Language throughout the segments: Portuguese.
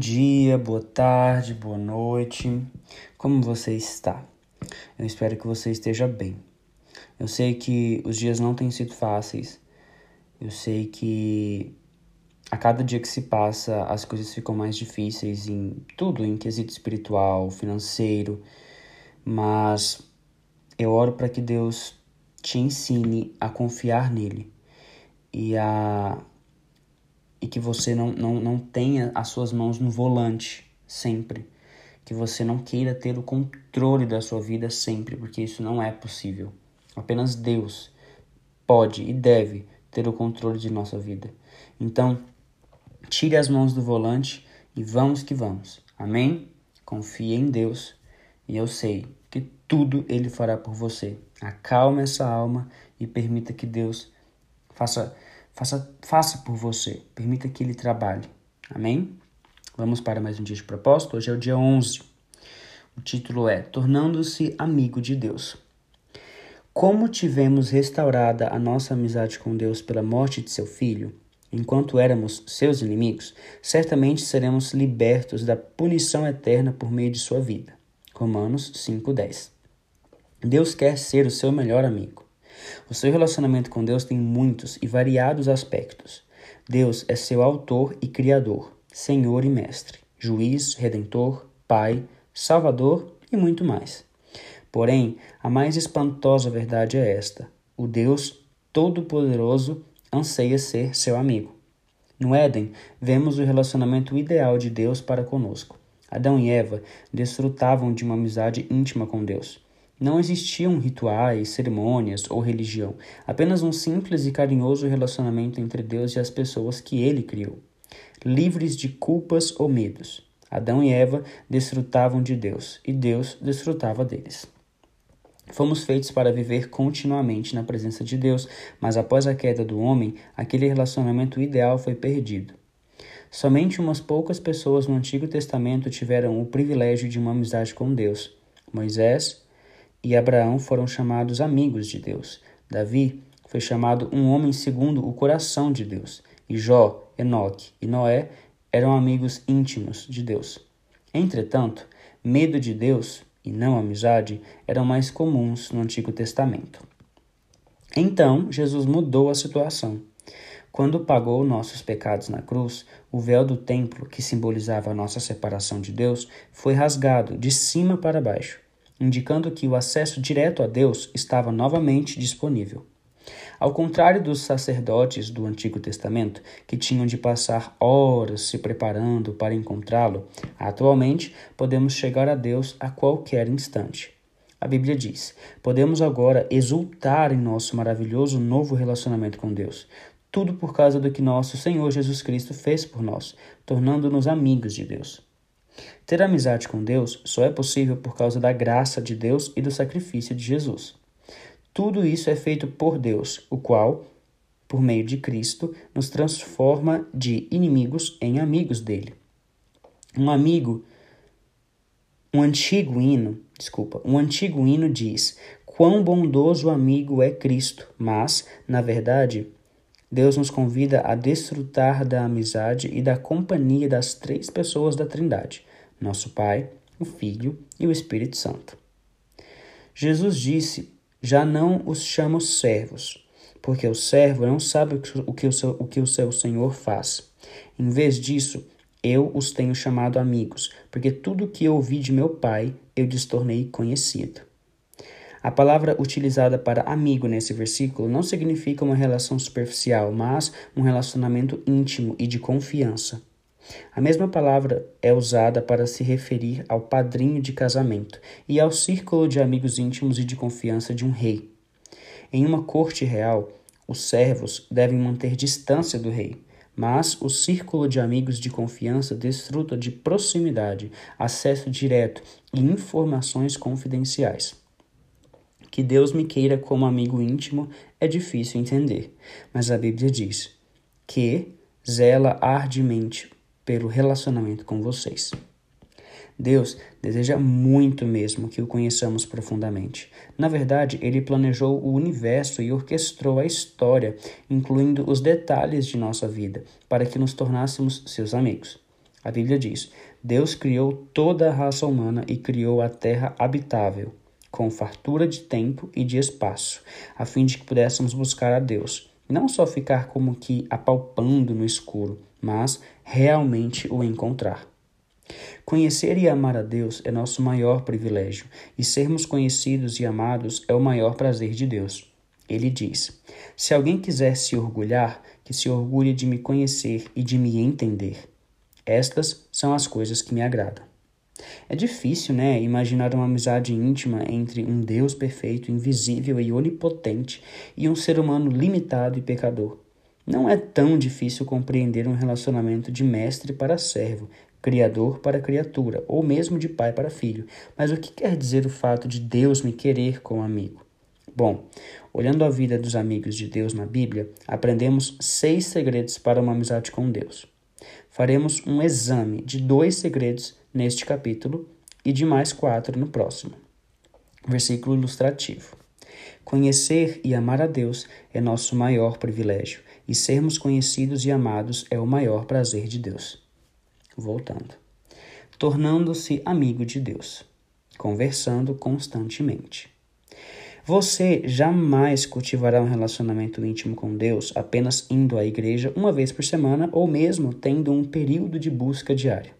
Dia, boa tarde, boa noite. Como você está? Eu espero que você esteja bem. Eu sei que os dias não têm sido fáceis. Eu sei que a cada dia que se passa as coisas ficam mais difíceis em tudo, em quesito espiritual, financeiro. Mas eu oro para que Deus te ensine a confiar nele e a e que você não, não, não tenha as suas mãos no volante sempre. Que você não queira ter o controle da sua vida sempre, porque isso não é possível. Apenas Deus pode e deve ter o controle de nossa vida. Então, tire as mãos do volante e vamos que vamos. Amém? Confie em Deus e eu sei que tudo Ele fará por você. Acalme essa alma e permita que Deus faça Faça, faça por você. Permita que ele trabalhe. Amém? Vamos para mais um dia de propósito. Hoje é o dia 11. O título é Tornando-se Amigo de Deus. Como tivemos restaurada a nossa amizade com Deus pela morte de seu filho, enquanto éramos seus inimigos, certamente seremos libertos da punição eterna por meio de sua vida. Romanos 5:10. Deus quer ser o seu melhor amigo. O seu relacionamento com Deus tem muitos e variados aspectos. Deus é seu autor e criador, Senhor e mestre, juiz, redentor, pai, salvador e muito mais. Porém, a mais espantosa verdade é esta: o Deus Todo-Poderoso anseia ser seu amigo. No Éden, vemos o relacionamento ideal de Deus para conosco. Adão e Eva desfrutavam de uma amizade íntima com Deus. Não existiam rituais, cerimônias ou religião, apenas um simples e carinhoso relacionamento entre Deus e as pessoas que ele criou, livres de culpas ou medos. Adão e Eva desfrutavam de Deus e Deus desfrutava deles. Fomos feitos para viver continuamente na presença de Deus, mas após a queda do homem, aquele relacionamento ideal foi perdido. Somente umas poucas pessoas no Antigo Testamento tiveram o privilégio de uma amizade com Deus: Moisés, e Abraão foram chamados amigos de Deus. Davi foi chamado um homem segundo o coração de Deus. E Jó, Enoque e Noé eram amigos íntimos de Deus. Entretanto, medo de Deus e não amizade eram mais comuns no Antigo Testamento. Então, Jesus mudou a situação. Quando pagou nossos pecados na cruz, o véu do templo, que simbolizava a nossa separação de Deus, foi rasgado de cima para baixo indicando que o acesso direto a Deus estava novamente disponível. Ao contrário dos sacerdotes do Antigo Testamento, que tinham de passar horas se preparando para encontrá-lo, atualmente podemos chegar a Deus a qualquer instante. A Bíblia diz: podemos agora exultar em nosso maravilhoso novo relacionamento com Deus. Tudo por causa do que nosso Senhor Jesus Cristo fez por nós, tornando-nos amigos de Deus. Ter amizade com Deus só é possível por causa da graça de Deus e do sacrifício de Jesus. Tudo isso é feito por Deus, o qual, por meio de Cristo, nos transforma de inimigos em amigos dele. Um amigo, um antigo hino, desculpa, um antigo hino diz: Quão bondoso amigo é Cristo, mas, na verdade, Deus nos convida a desfrutar da amizade e da companhia das três pessoas da Trindade: nosso Pai, o Filho e o Espírito Santo. Jesus disse: Já não os chamo servos, porque o servo não sabe o que o seu, o que o seu senhor faz. Em vez disso, eu os tenho chamado amigos, porque tudo o que ouvi de meu Pai eu lhes tornei conhecido. A palavra utilizada para amigo nesse versículo não significa uma relação superficial, mas um relacionamento íntimo e de confiança. A mesma palavra é usada para se referir ao padrinho de casamento e ao círculo de amigos íntimos e de confiança de um rei. Em uma corte real, os servos devem manter distância do rei, mas o círculo de amigos de confiança desfruta de proximidade, acesso direto e informações confidenciais. Que Deus me queira como amigo íntimo é difícil entender, mas a Bíblia diz que zela ardemente pelo relacionamento com vocês. Deus deseja muito mesmo que o conheçamos profundamente. Na verdade, ele planejou o universo e orquestrou a história, incluindo os detalhes de nossa vida, para que nos tornássemos seus amigos. A Bíblia diz: Deus criou toda a raça humana e criou a terra habitável, com fartura de tempo e de espaço, a fim de que pudéssemos buscar a Deus, não só ficar como que apalpando no escuro, mas realmente o encontrar. Conhecer e amar a Deus é nosso maior privilégio, e sermos conhecidos e amados é o maior prazer de Deus. Ele diz: Se alguém quiser se orgulhar, que se orgulhe de me conhecer e de me entender. Estas são as coisas que me agradam. É difícil, né, imaginar uma amizade íntima entre um Deus perfeito, invisível e onipotente e um ser humano limitado e pecador. Não é tão difícil compreender um relacionamento de mestre para servo, criador para criatura, ou mesmo de pai para filho. Mas o que quer dizer o fato de Deus me querer como amigo? Bom, olhando a vida dos amigos de Deus na Bíblia, aprendemos seis segredos para uma amizade com Deus faremos um exame de dois segredos neste capítulo e de mais quatro no próximo. Versículo ilustrativo. Conhecer e amar a Deus é nosso maior privilégio, e sermos conhecidos e amados é o maior prazer de Deus. Voltando. Tornando-se amigo de Deus, conversando constantemente. Você jamais cultivará um relacionamento íntimo com Deus apenas indo à igreja uma vez por semana ou mesmo tendo um período de busca diária.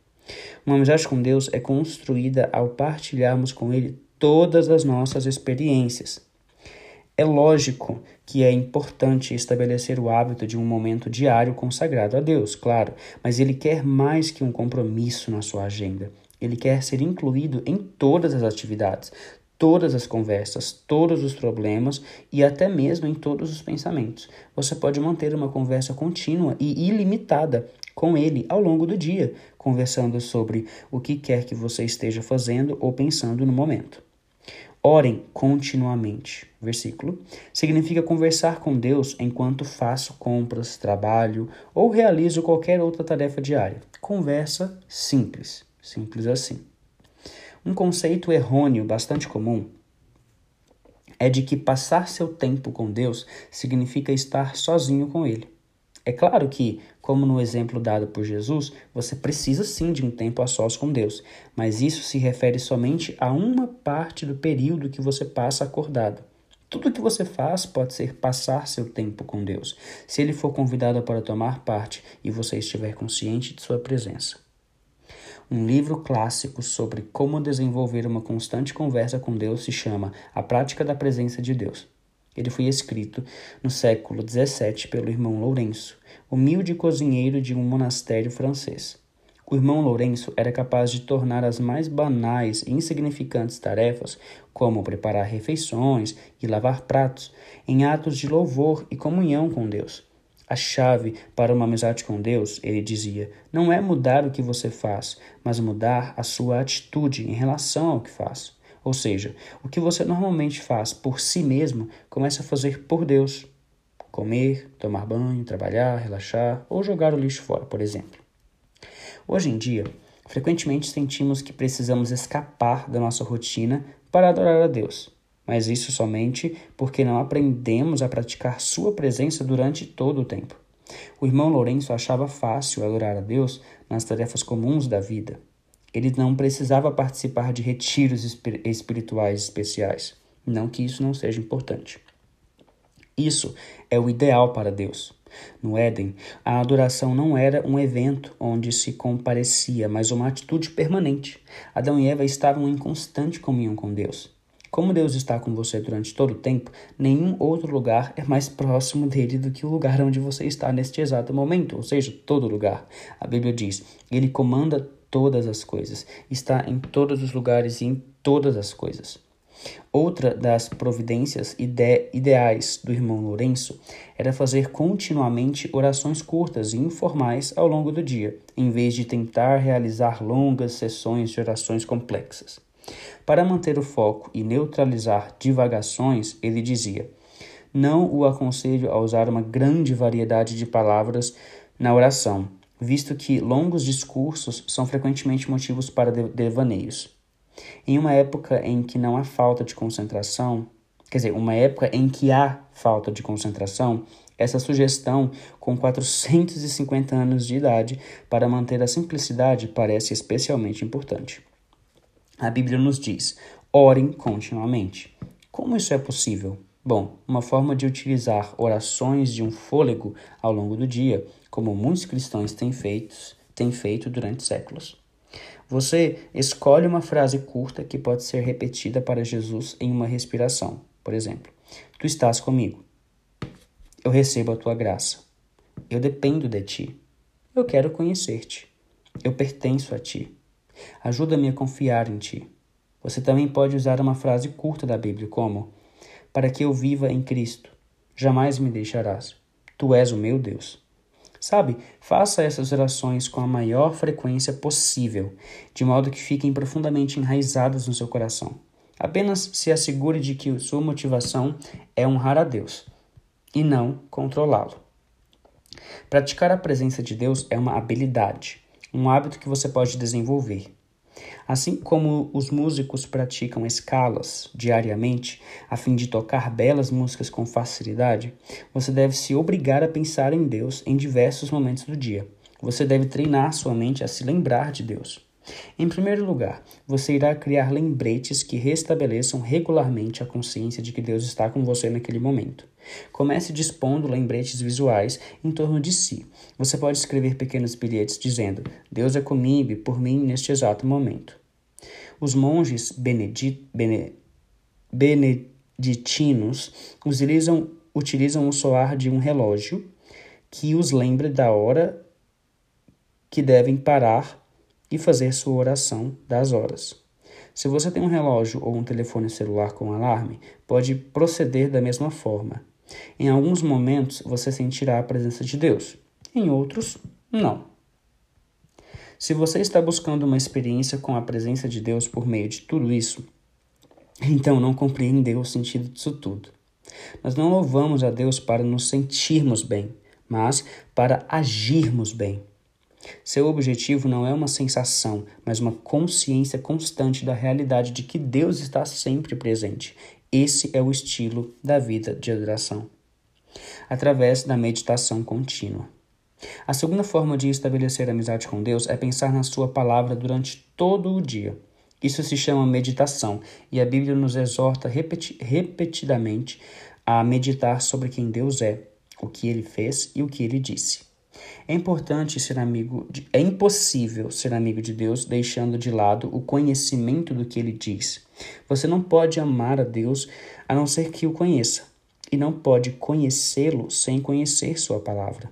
Uma amizade com Deus é construída ao partilharmos com Ele todas as nossas experiências. É lógico que é importante estabelecer o hábito de um momento diário consagrado a Deus, claro, mas Ele quer mais que um compromisso na sua agenda. Ele quer ser incluído em todas as atividades, todas as conversas, todos os problemas e até mesmo em todos os pensamentos. Você pode manter uma conversa contínua e ilimitada com ele ao longo do dia, conversando sobre o que quer que você esteja fazendo ou pensando no momento. Orem continuamente. Versículo. Significa conversar com Deus enquanto faço compras, trabalho ou realizo qualquer outra tarefa diária. Conversa simples. Simples assim. Um conceito errôneo bastante comum é de que passar seu tempo com Deus significa estar sozinho com Ele. É claro que, como no exemplo dado por Jesus, você precisa sim de um tempo a sós com Deus, mas isso se refere somente a uma parte do período que você passa acordado. Tudo que você faz pode ser passar seu tempo com Deus, se ele for convidado para tomar parte e você estiver consciente de sua presença. Um livro clássico sobre como desenvolver uma constante conversa com Deus se chama A Prática da Presença de Deus. Ele foi escrito no século XVII pelo irmão Lourenço, humilde cozinheiro de um monastério francês. O irmão Lourenço era capaz de tornar as mais banais e insignificantes tarefas, como preparar refeições e lavar pratos, em atos de louvor e comunhão com Deus. A chave para uma amizade com Deus, ele dizia, não é mudar o que você faz, mas mudar a sua atitude em relação ao que faz. Ou seja, o que você normalmente faz por si mesmo, comece a fazer por Deus. Comer, tomar banho, trabalhar, relaxar ou jogar o lixo fora, por exemplo. Hoje em dia, frequentemente sentimos que precisamos escapar da nossa rotina para adorar a Deus mas isso somente porque não aprendemos a praticar Sua presença durante todo o tempo. O irmão Lourenço achava fácil adorar a Deus nas tarefas comuns da vida. Ele não precisava participar de retiros espirituais especiais. Não que isso não seja importante. Isso é o ideal para Deus. No Éden, a adoração não era um evento onde se comparecia, mas uma atitude permanente. Adão e Eva estavam em constante comunhão com Deus. Como Deus está com você durante todo o tempo, nenhum outro lugar é mais próximo dele do que o lugar onde você está neste exato momento, ou seja, todo lugar. A Bíblia diz: Ele comanda todas as coisas, está em todos os lugares e em todas as coisas. Outra das providências ide ideais do irmão Lourenço era fazer continuamente orações curtas e informais ao longo do dia, em vez de tentar realizar longas sessões de orações complexas. Para manter o foco e neutralizar divagações, ele dizia: Não o aconselho a usar uma grande variedade de palavras na oração, visto que longos discursos são frequentemente motivos para devaneios. Em uma época em que não há falta de concentração, quer dizer, uma época em que há falta de concentração, Essa sugestão, com 450 anos de idade, para manter a simplicidade, parece especialmente importante. A Bíblia nos diz: orem continuamente. Como isso é possível? Bom, uma forma de utilizar orações de um fôlego ao longo do dia, como muitos cristãos têm feito, têm feito durante séculos. Você escolhe uma frase curta que pode ser repetida para Jesus em uma respiração. Por exemplo, Tu estás comigo. Eu recebo a tua graça. Eu dependo de ti. Eu quero conhecer-te. Eu pertenço a ti. Ajuda-me a confiar em ti. Você também pode usar uma frase curta da Bíblia, como: Para que eu viva em Cristo, jamais me deixarás. Tu és o meu Deus. Sabe, faça essas orações com a maior frequência possível, de modo que fiquem profundamente enraizadas no seu coração. Apenas se assegure de que sua motivação é honrar a Deus e não controlá-lo. Praticar a presença de Deus é uma habilidade, um hábito que você pode desenvolver. Assim como os músicos praticam escalas diariamente a fim de tocar belas músicas com facilidade, você deve se obrigar a pensar em Deus em diversos momentos do dia. Você deve treinar sua mente a se lembrar de Deus. Em primeiro lugar, você irá criar lembretes que restabeleçam regularmente a consciência de que Deus está com você naquele momento. Comece dispondo lembretes visuais em torno de si. Você pode escrever pequenos bilhetes dizendo: Deus é comigo e por mim neste exato momento. Os monges bene, beneditinos utilizam, utilizam o soar de um relógio que os lembre da hora que devem parar e fazer sua oração das horas. Se você tem um relógio ou um telefone celular com alarme, pode proceder da mesma forma. Em alguns momentos você sentirá a presença de Deus, em outros, não. Se você está buscando uma experiência com a presença de Deus por meio de tudo isso, então não compreendeu o sentido disso tudo. Nós não louvamos a Deus para nos sentirmos bem, mas para agirmos bem. Seu objetivo não é uma sensação, mas uma consciência constante da realidade de que Deus está sempre presente. Esse é o estilo da vida de adoração. Através da meditação contínua. A segunda forma de estabelecer amizade com Deus é pensar na Sua palavra durante todo o dia. Isso se chama meditação, e a Bíblia nos exorta repeti repetidamente a meditar sobre quem Deus é, o que ele fez e o que ele disse. É importante ser amigo de, é impossível ser amigo de Deus deixando de lado o conhecimento do que ele diz. Você não pode amar a Deus a não ser que o conheça, e não pode conhecê-lo sem conhecer sua palavra.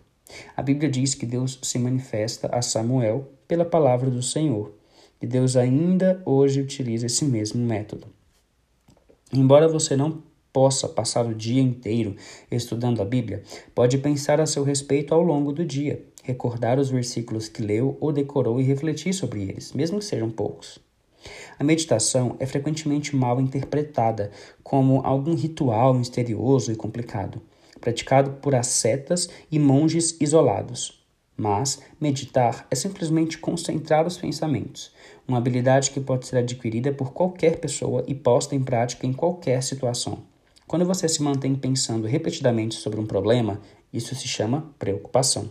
A Bíblia diz que Deus se manifesta a Samuel pela palavra do Senhor, e Deus ainda hoje utiliza esse mesmo método. Embora você não possa passar o dia inteiro estudando a Bíblia, pode pensar a seu respeito ao longo do dia, recordar os versículos que leu ou decorou e refletir sobre eles, mesmo que sejam poucos. A meditação é frequentemente mal interpretada como algum ritual misterioso e complicado, praticado por ascetas e monges isolados. Mas meditar é simplesmente concentrar os pensamentos, uma habilidade que pode ser adquirida por qualquer pessoa e posta em prática em qualquer situação. Quando você se mantém pensando repetidamente sobre um problema, isso se chama preocupação.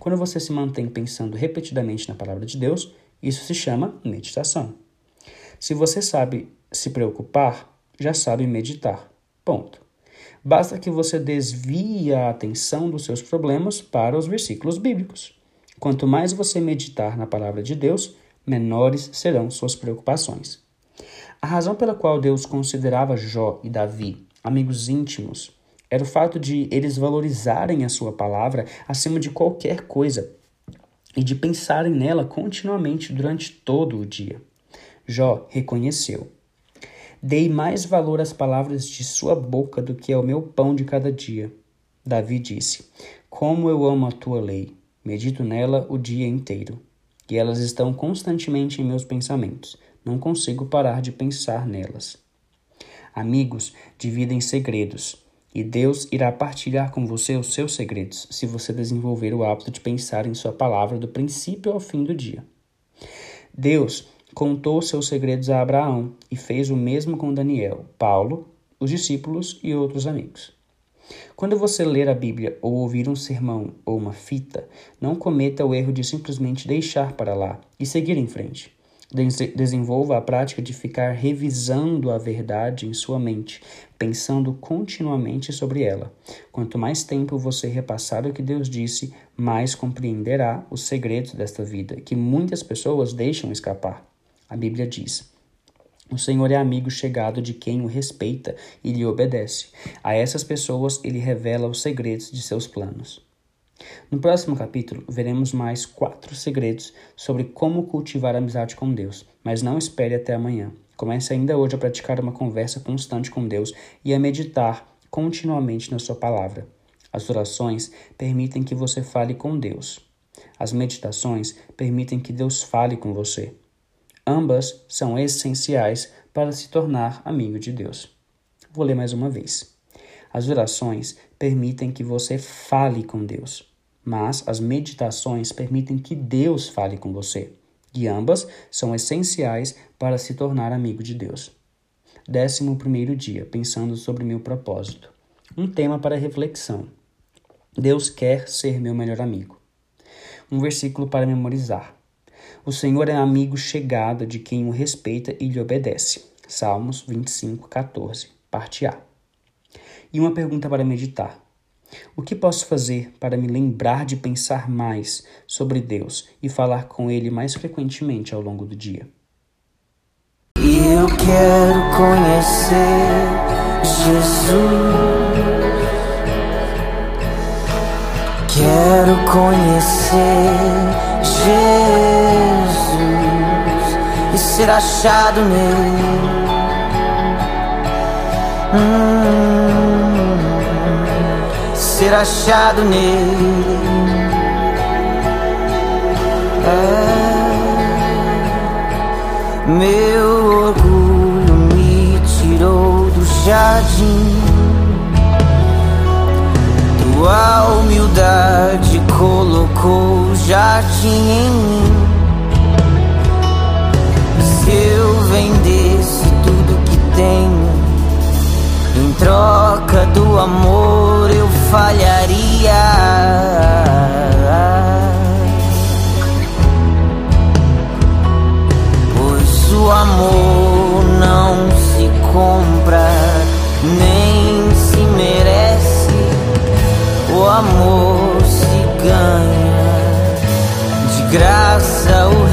Quando você se mantém pensando repetidamente na palavra de Deus, isso se chama meditação. Se você sabe se preocupar, já sabe meditar. Ponto. Basta que você desvie a atenção dos seus problemas para os versículos bíblicos. Quanto mais você meditar na palavra de Deus, menores serão suas preocupações. A razão pela qual Deus considerava Jó e Davi amigos íntimos, era o fato de eles valorizarem a sua palavra acima de qualquer coisa e de pensarem nela continuamente durante todo o dia. Jó reconheceu: Dei mais valor às palavras de sua boca do que ao meu pão de cada dia. Davi disse: Como eu amo a tua lei, medito nela o dia inteiro, e elas estão constantemente em meus pensamentos. Não consigo parar de pensar nelas. Amigos dividem segredos, e Deus irá partilhar com você os seus segredos se você desenvolver o hábito de pensar em Sua palavra do princípio ao fim do dia. Deus contou seus segredos a Abraão e fez o mesmo com Daniel, Paulo, os discípulos e outros amigos. Quando você ler a Bíblia ou ouvir um sermão ou uma fita, não cometa o erro de simplesmente deixar para lá e seguir em frente. Desenvolva a prática de ficar revisando a verdade em sua mente, pensando continuamente sobre ela. Quanto mais tempo você repassar o que Deus disse, mais compreenderá os segredos desta vida, que muitas pessoas deixam escapar. A Bíblia diz: o Senhor é amigo chegado de quem o respeita e lhe obedece. A essas pessoas ele revela os segredos de seus planos. No próximo capítulo, veremos mais quatro segredos sobre como cultivar a amizade com Deus, mas não espere até amanhã. Comece ainda hoje a praticar uma conversa constante com Deus e a meditar continuamente na Sua palavra. As orações permitem que você fale com Deus. As meditações permitem que Deus fale com você. Ambas são essenciais para se tornar amigo de Deus. Vou ler mais uma vez. As orações permitem que você fale com Deus mas as meditações permitem que Deus fale com você, e ambas são essenciais para se tornar amigo de Deus. Décimo primeiro dia, pensando sobre meu propósito. Um tema para reflexão. Deus quer ser meu melhor amigo. Um versículo para memorizar. O Senhor é amigo chegado de quem o respeita e lhe obedece. Salmos 25, 14, parte A. E uma pergunta para meditar. O que posso fazer para me lembrar de pensar mais sobre Deus e falar com Ele mais frequentemente ao longo do dia? Eu quero conhecer Jesus. Quero conhecer Jesus e ser achado nele. Hum ser achado nele. É, meu orgulho me tirou do jardim. Tua humildade colocou o jardim em mim. Se eu vendesse tudo que tenho em troca do amor, eu falharia. Pois o amor não se compra, nem se merece. O amor se ganha, graça o